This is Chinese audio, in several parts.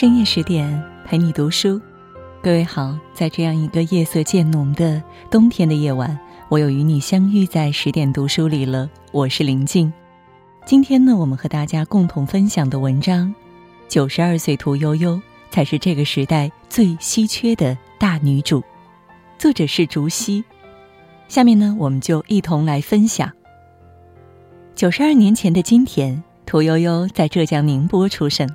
深夜十点，陪你读书。各位好，在这样一个夜色渐浓的冬天的夜晚，我又与你相遇在十点读书里了。我是林静。今天呢，我们和大家共同分享的文章，《九十二岁屠呦呦才是这个时代最稀缺的大女主》，作者是竹溪。下面呢，我们就一同来分享。九十二年前的今天，屠呦呦在浙江宁波出生。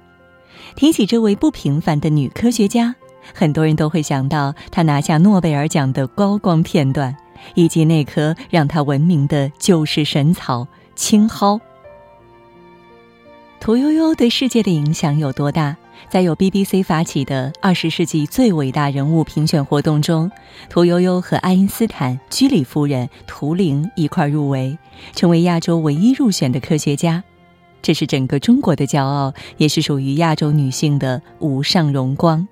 提起这位不平凡的女科学家，很多人都会想到她拿下诺贝尔奖的高光片段，以及那颗让她闻名的救世神草青蒿。屠呦呦对世界的影响有多大？在由 BBC 发起的二十世纪最伟大人物评选活动中，屠呦呦和爱因斯坦、居里夫人、图灵一块入围，成为亚洲唯一入选的科学家。这是整个中国的骄傲，也是属于亚洲女性的无上荣光。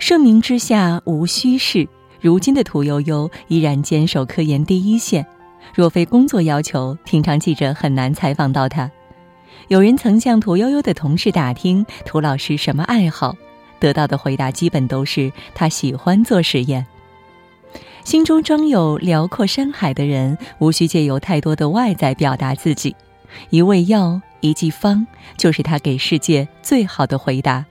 盛名之下无虚事，如今的屠呦呦依然坚守科研第一线。若非工作要求，平常记者很难采访到她。有人曾向屠呦呦的同事打听屠老师什么爱好，得到的回答基本都是她喜欢做实验。心中装有辽阔山海的人，无需借由太多的外在表达自己。一味药，一剂方，就是他给世界最好的回答。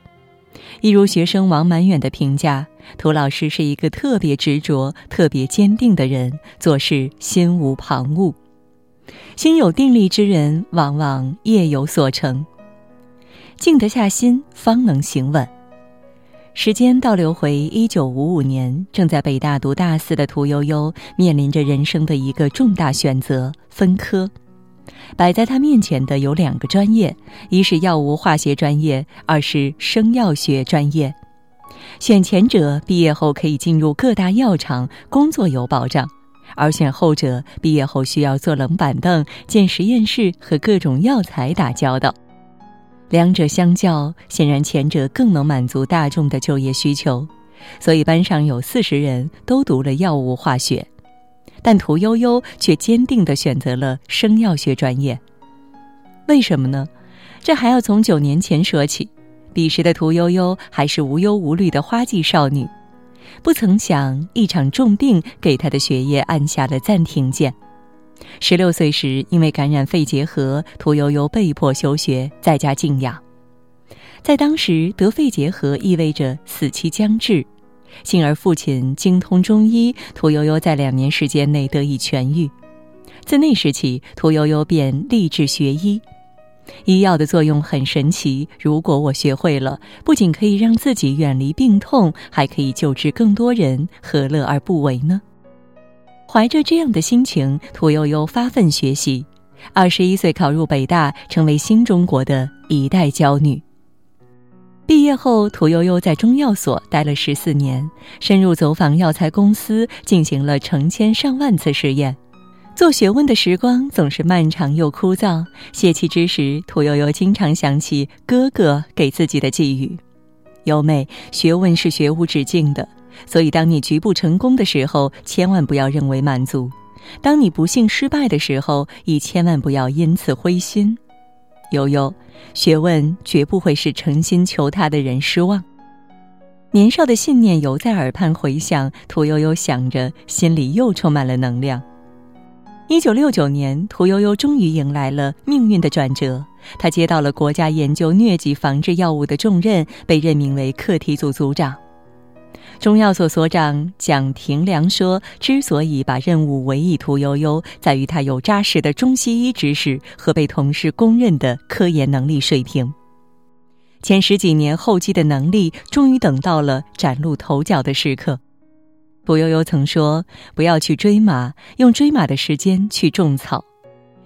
一如学生王满远的评价：涂老师是一个特别执着、特别坚定的人，做事心无旁骛。心有定力之人，往往业有所成。静得下心，方能行稳。时间倒流回一九五五年，正在北大读大四的屠呦呦，面临着人生的一个重大选择——分科。摆在他面前的有两个专业，一是药物化学专业，二是生药学专业。选前者毕业后可以进入各大药厂工作有保障，而选后者毕业后需要坐冷板凳进实验室和各种药材打交道。两者相较，显然前者更能满足大众的就业需求，所以班上有四十人都读了药物化学。但屠呦呦却坚定地选择了生药学专业。为什么呢？这还要从九年前说起。彼时的屠呦呦还是无忧无虑的花季少女，不曾想一场重病给她的学业按下了暂停键。十六岁时，因为感染肺结核，屠呦呦被迫休学，在家静养。在当时，得肺结核意味着死期将至。幸而父亲精通中医，屠呦呦在两年时间内得以痊愈。自那时起，屠呦呦便立志学医。医药的作用很神奇，如果我学会了，不仅可以让自己远离病痛，还可以救治更多人，何乐而不为呢？怀着这样的心情，屠呦呦发奋学习。二十一岁考入北大，成为新中国的一代娇女。毕业后，屠呦呦在中药所待了十四年，深入走访药材公司，进行了成千上万次试验。做学问的时光总是漫长又枯燥，泄气之时，屠呦呦经常想起哥哥给自己的寄语：“尤妹，学问是学无止境的，所以当你局部成功的时候，千万不要认为满足；当你不幸失败的时候，亦千万不要因此灰心。”悠悠，学问绝不会使诚心求他的人失望。年少的信念犹在耳畔回响，屠呦呦想着，心里又充满了能量。一九六九年，屠呦呦终于迎来了命运的转折，她接到了国家研究疟疾防治药物的重任，被任命为课题组组长。中药所所长蒋廷良说：“之所以把任务委以屠呦呦，在于她有扎实的中西医知识和被同事公认的科研能力水平。前十几年厚积的能力，终于等到了崭露头角的时刻。”屠呦呦曾说：“不要去追马，用追马的时间去种草。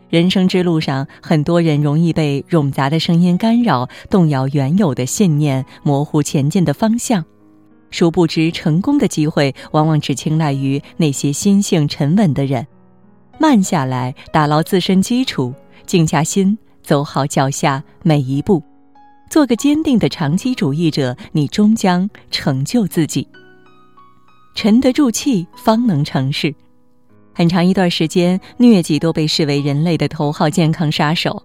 人生之路上，很多人容易被冗杂的声音干扰，动摇原有的信念，模糊前进的方向。”殊不知，成功的机会往往只青睐于那些心性沉稳的人。慢下来，打牢自身基础，静下心，走好脚下每一步，做个坚定的长期主义者，你终将成就自己。沉得住气，方能成事。很长一段时间，疟疾都被视为人类的头号健康杀手。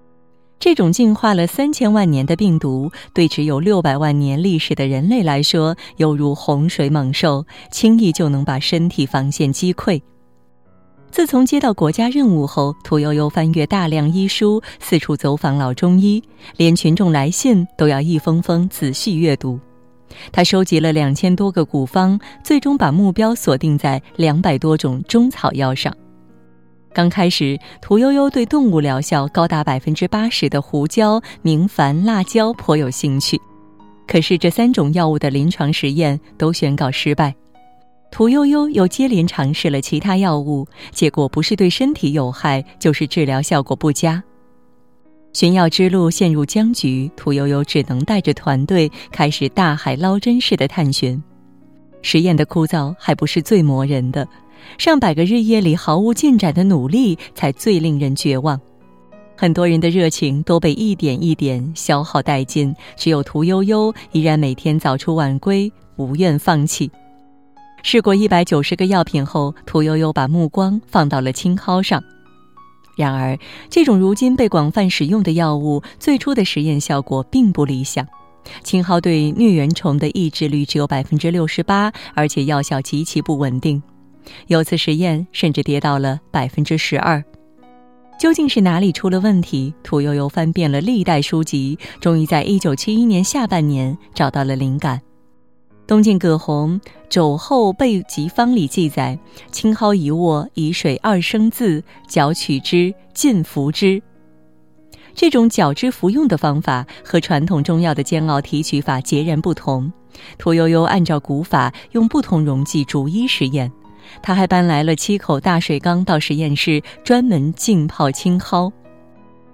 这种进化了三千万年的病毒，对只有六百万年历史的人类来说，犹如洪水猛兽，轻易就能把身体防线击溃。自从接到国家任务后，屠呦呦翻阅大量医书，四处走访老中医，连群众来信都要一封封仔细阅读。他收集了两千多个古方，最终把目标锁定在两百多种中草药上。刚开始，屠呦呦对动物疗效高达百分之八十的胡椒、明矾、辣椒颇有兴趣，可是这三种药物的临床实验都宣告失败。屠呦呦又接连尝试了其他药物，结果不是对身体有害，就是治疗效果不佳。寻药之路陷入僵局，屠呦呦只能带着团队开始大海捞针式的探寻。实验的枯燥还不是最磨人的。上百个日夜里毫无进展的努力，才最令人绝望。很多人的热情都被一点一点消耗殆尽，只有屠呦呦依然每天早出晚归，不愿放弃。试过一百九十个药品后，屠呦呦把目光放到了青蒿上。然而，这种如今被广泛使用的药物，最初的实验效果并不理想。青蒿对疟原虫的抑制率只有百分之六十八，而且药效极其不稳定。有次实验甚至跌到了百分之十二，究竟是哪里出了问题？屠呦呦翻遍了历代书籍，终于在一九七一年下半年找到了灵感。东晋葛洪《肘后备急方》里记载：青蒿一握，以水二升渍，搅取之，浸服之。这种搅汁服用的方法和传统中药的煎熬提取法截然不同。屠呦呦按照古法，用不同溶剂逐一实验。他还搬来了七口大水缸到实验室，专门浸泡青蒿。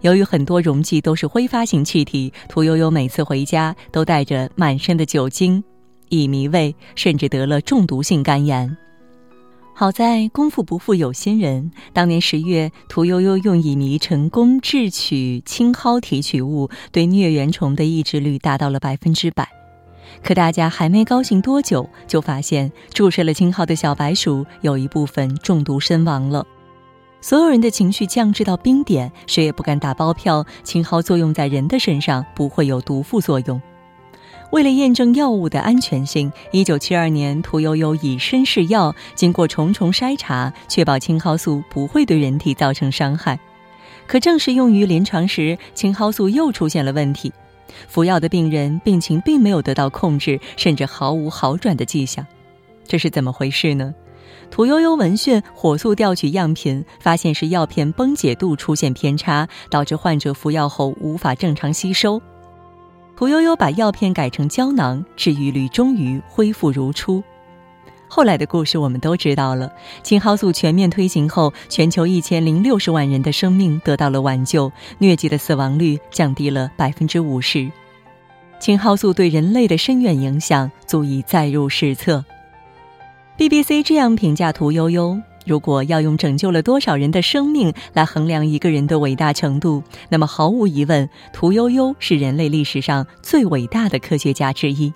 由于很多溶剂都是挥发性气体，屠呦呦每次回家都带着满身的酒精，乙醚味，甚至得了中毒性肝炎。好在功夫不负有心人，当年十月，屠呦呦用乙醚成功制取青蒿提取物，对疟原虫的抑制率达到了百分之百。可大家还没高兴多久，就发现注射了青蒿的小白鼠有一部分中毒身亡了。所有人的情绪降至到冰点，谁也不敢打包票青蒿作用在人的身上不会有毒副作用。为了验证药物的安全性，一九七二年，屠呦呦以身试药，经过重重筛查，确保青蒿素不会对人体造成伤害。可正式用于临床时，青蒿素又出现了问题。服药的病人病情并没有得到控制，甚至毫无好转的迹象，这是怎么回事呢？屠呦呦闻讯火速调取样品，发现是药片崩解度出现偏差，导致患者服药后无法正常吸收。屠呦呦把药片改成胶囊，治愈率终于恢复如初。后来的故事我们都知道了。青蒿素全面推行后，全球一千零六十万人的生命得到了挽救，疟疾的死亡率降低了百分之五十。青蒿素对人类的深远影响足以载入史册。BBC 这样评价屠呦呦：如果要用拯救了多少人的生命来衡量一个人的伟大程度，那么毫无疑问，屠呦呦是人类历史上最伟大的科学家之一。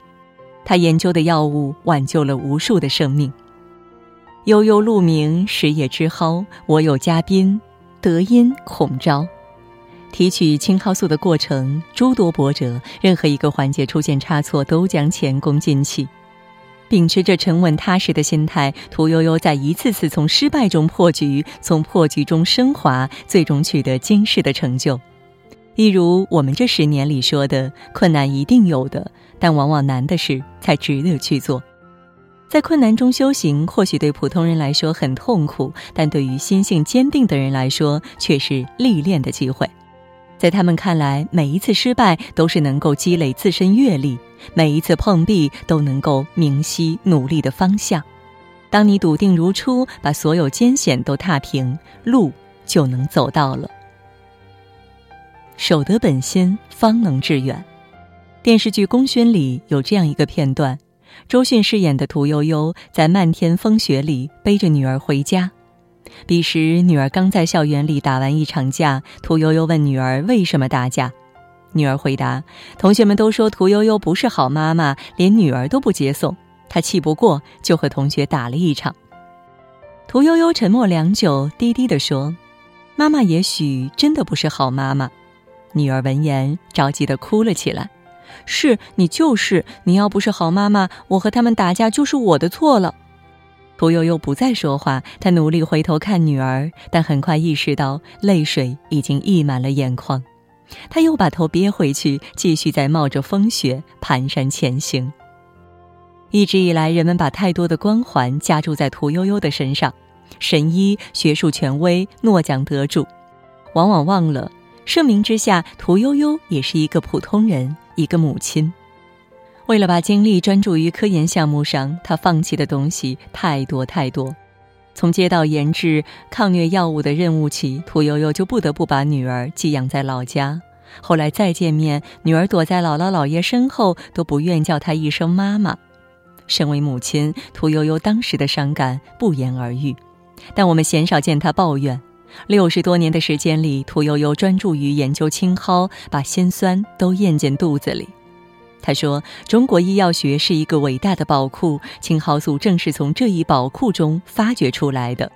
他研究的药物挽救了无数的生命。悠悠鹿鸣，食野之蒿。我有嘉宾，德音孔昭。提取青蒿素的过程诸多波折，任何一个环节出现差错，都将前功尽弃。秉持着沉稳踏实的心态，屠呦呦在一次次从失败中破局，从破局中升华，最终取得惊世的成就。例如我们这十年里说的，困难一定有的。但往往难的事才值得去做，在困难中修行，或许对普通人来说很痛苦，但对于心性坚定的人来说，却是历练的机会。在他们看来，每一次失败都是能够积累自身阅历，每一次碰壁都能够明晰努力的方向。当你笃定如初，把所有艰险都踏平，路就能走到了。守得本心，方能致远。电视剧《功勋》里有这样一个片段：周迅饰演的屠呦呦在漫天风雪里背着女儿回家。彼时，女儿刚在校园里打完一场架。屠呦呦问女儿为什么打架，女儿回答：“同学们都说屠呦呦不是好妈妈，连女儿都不接送。她气不过，就和同学打了一场。”屠呦呦沉默良久，低低地说：“妈妈也许真的不是好妈妈。”女儿闻言着急的哭了起来：“是你就是，你要不是好妈妈，我和他们打架就是我的错了。”屠呦呦不再说话，她努力回头看女儿，但很快意识到泪水已经溢满了眼眶，她又把头憋回去，继续在冒着风雪蹒跚前行。一直以来，人们把太多的光环加注在屠呦呦的身上，神医、学术权威、诺奖得主，往往忘了盛名之下，屠呦呦也是一个普通人，一个母亲。为了把精力专注于科研项目上，她放弃的东西太多太多。从接到研制抗疟药物的任务起，屠呦呦就不得不把女儿寄养在老家。后来再见面，女儿躲在姥姥姥爷身后，都不愿叫她一声妈妈。身为母亲，屠呦呦当时的伤感不言而喻。但我们鲜少见她抱怨。六十多年的时间里，屠呦呦专注于研究青蒿，把辛酸都咽进肚子里。他说：“中国医药学是一个伟大的宝库，青蒿素正是从这一宝库中发掘出来的。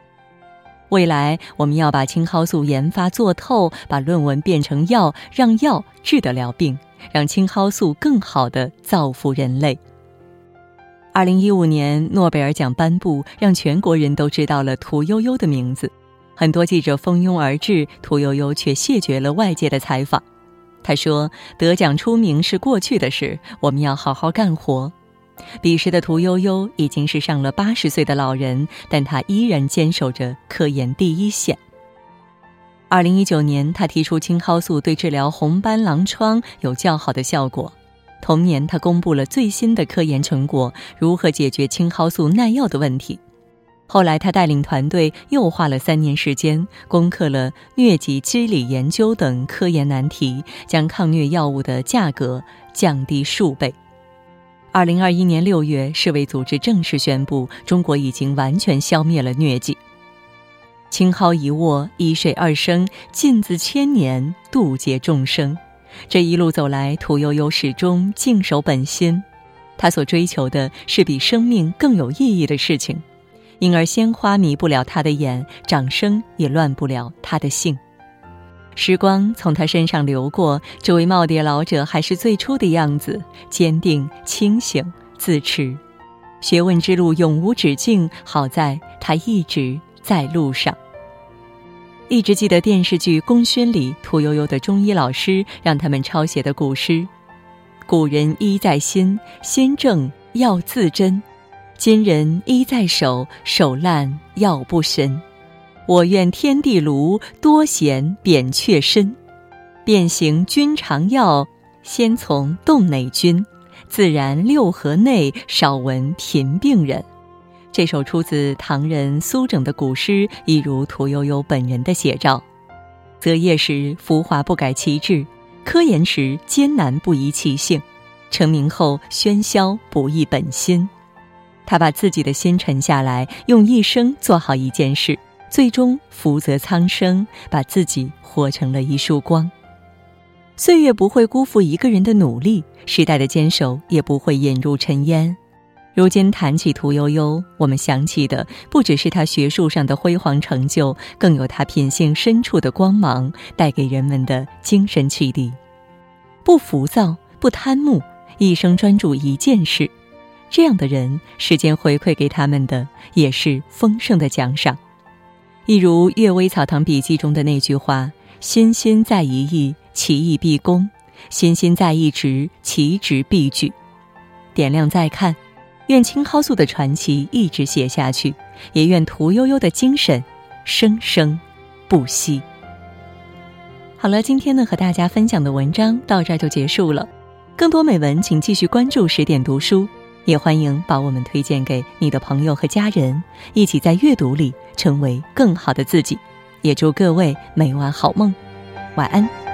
未来我们要把青蒿素研发做透，把论文变成药，让药治得了病，让青蒿素更好地造福人类。”二零一五年诺贝尔奖颁布，让全国人都知道了屠呦呦的名字，很多记者蜂拥而至，屠呦呦却谢绝了外界的采访。他说：“得奖出名是过去的事，我们要好好干活。”彼时的屠呦呦已经是上了八十岁的老人，但她依然坚守着科研第一线。二零一九年，她提出青蒿素对治疗红斑狼疮有较好的效果。同年，她公布了最新的科研成果：如何解决青蒿素耐药的问题。后来，他带领团队又花了三年时间，攻克了疟疾机理研究等科研难题，将抗疟药物的价格降低数倍。二零二一年六月，世卫组织正式宣布，中国已经完全消灭了疟疾。青蒿一握，一水二生，尽自千年，渡劫众生。这一路走来，屠呦呦始终静守本心，她所追求的是比生命更有意义的事情。因而，鲜花迷不了他的眼，掌声也乱不了他的性。时光从他身上流过，这位耄耋老者还是最初的样子，坚定、清醒、自持。学问之路永无止境，好在他一直在路上。一直记得电视剧《功勋》里屠呦呦的中医老师让他们抄写的古诗：“古人医在心，心正药自真。”今人医在手，手烂药不深。我愿天地炉多贤扁鹊身，变形君常药，先从洞内君，自然六合内，少闻贫病人。这首出自唐人苏整的古诗，一如屠呦呦本人的写照。择业时浮华不改其志，科研时艰难不移其性，成名后喧嚣不移本心。他把自己的心沉下来，用一生做好一件事，最终福泽苍生，把自己活成了一束光。岁月不会辜负一个人的努力，时代的坚守也不会引入尘烟。如今谈起屠呦呦，我们想起的不只是她学术上的辉煌成就，更有她品性深处的光芒带给人们的精神启迪。不浮躁，不贪慕，一生专注一件事。这样的人，时间回馈给他们的也是丰盛的奖赏。一如《阅微草堂笔记》中的那句话：“心心在一意，其意必功；心心在一职，其职必举。”点亮再看，愿青蒿素的传奇一直写下去，也愿屠呦呦的精神生生不息。好了，今天呢和大家分享的文章到这儿就结束了。更多美文，请继续关注十点读书。也欢迎把我们推荐给你的朋友和家人，一起在阅读里成为更好的自己。也祝各位每晚好梦，晚安。